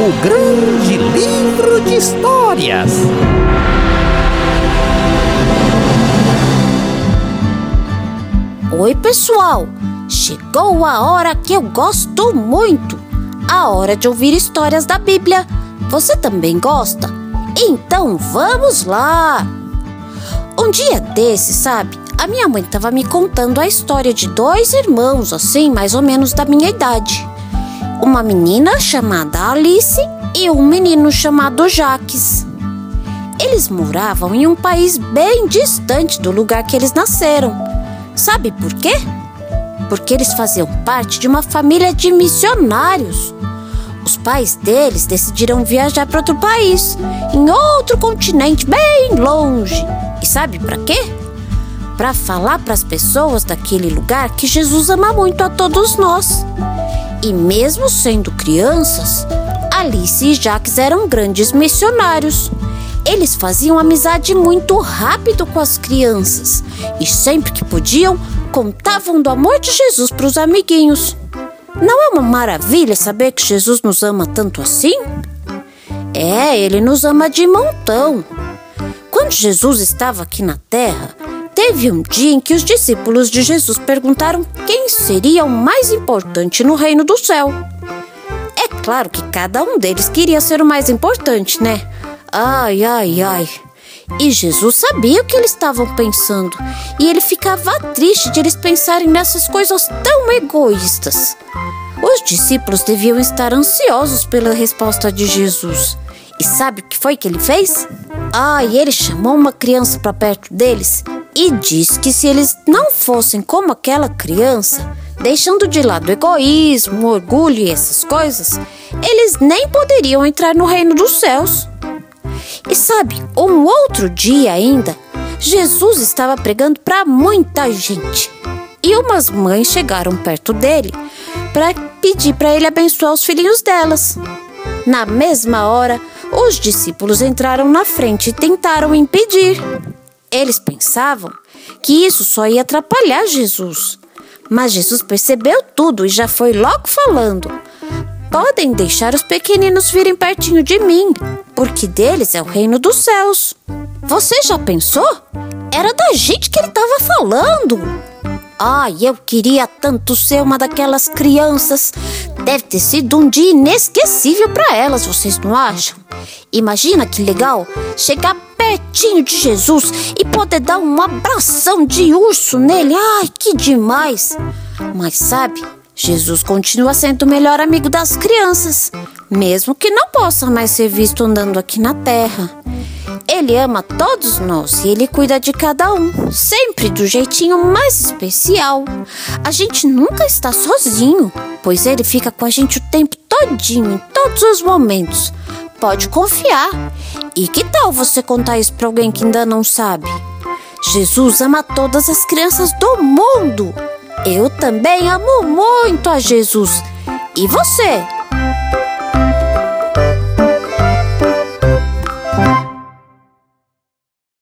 o grande livro de histórias. Oi, pessoal! Chegou a hora que eu gosto muito a hora de ouvir histórias da Bíblia. Você também gosta? Então vamos lá! Um dia desse, sabe? A minha mãe estava me contando a história de dois irmãos, assim, mais ou menos da minha idade. Uma menina chamada Alice e um menino chamado Jaques. Eles moravam em um país bem distante do lugar que eles nasceram. Sabe por quê? Porque eles faziam parte de uma família de missionários. Os pais deles decidiram viajar para outro país, em outro continente bem longe. E sabe para quê? Para falar para as pessoas daquele lugar que Jesus ama muito a todos nós. E mesmo sendo crianças, Alice e Jacques eram grandes missionários. Eles faziam amizade muito rápido com as crianças e sempre que podiam contavam do amor de Jesus para os amiguinhos. Não é uma maravilha saber que Jesus nos ama tanto assim? É, ele nos ama de montão. Quando Jesus estava aqui na terra, teve um dia em que os discípulos de Jesus perguntaram quem seria o mais importante no reino do céu. É claro que cada um deles queria ser o mais importante, né? Ai, ai, ai. E Jesus sabia o que eles estavam pensando, e ele ficava triste de eles pensarem nessas coisas tão egoístas. Os discípulos deviam estar ansiosos pela resposta de Jesus. E sabe o que foi que ele fez? Ah, e ele chamou uma criança para perto deles e disse que se eles não fossem como aquela criança, deixando de lado egoísmo, orgulho e essas coisas, eles nem poderiam entrar no reino dos céus. E sabe, um outro dia ainda, Jesus estava pregando para muita gente. E umas mães chegaram perto dele para pedir para ele abençoar os filhinhos delas. Na mesma hora, os discípulos entraram na frente e tentaram impedir. Eles pensavam que isso só ia atrapalhar Jesus. Mas Jesus percebeu tudo e já foi logo falando: Podem deixar os pequeninos virem pertinho de mim, porque deles é o reino dos céus. Você já pensou? Era da gente que ele estava falando. Ai, eu queria tanto ser uma daquelas crianças. Deve ter sido um dia inesquecível para elas, vocês não acham? Imagina que legal chegar pertinho de Jesus e poder dar um abração de urso nele. Ai, que demais! Mas sabe, Jesus continua sendo o melhor amigo das crianças, mesmo que não possa mais ser visto andando aqui na terra. Ele ama todos nós e ele cuida de cada um, sempre do jeitinho mais especial. A gente nunca está sozinho, pois ele fica com a gente o tempo todinho, em todos os momentos. Pode confiar. E que tal você contar isso para alguém que ainda não sabe? Jesus ama todas as crianças do mundo. Eu também amo muito a Jesus. E você?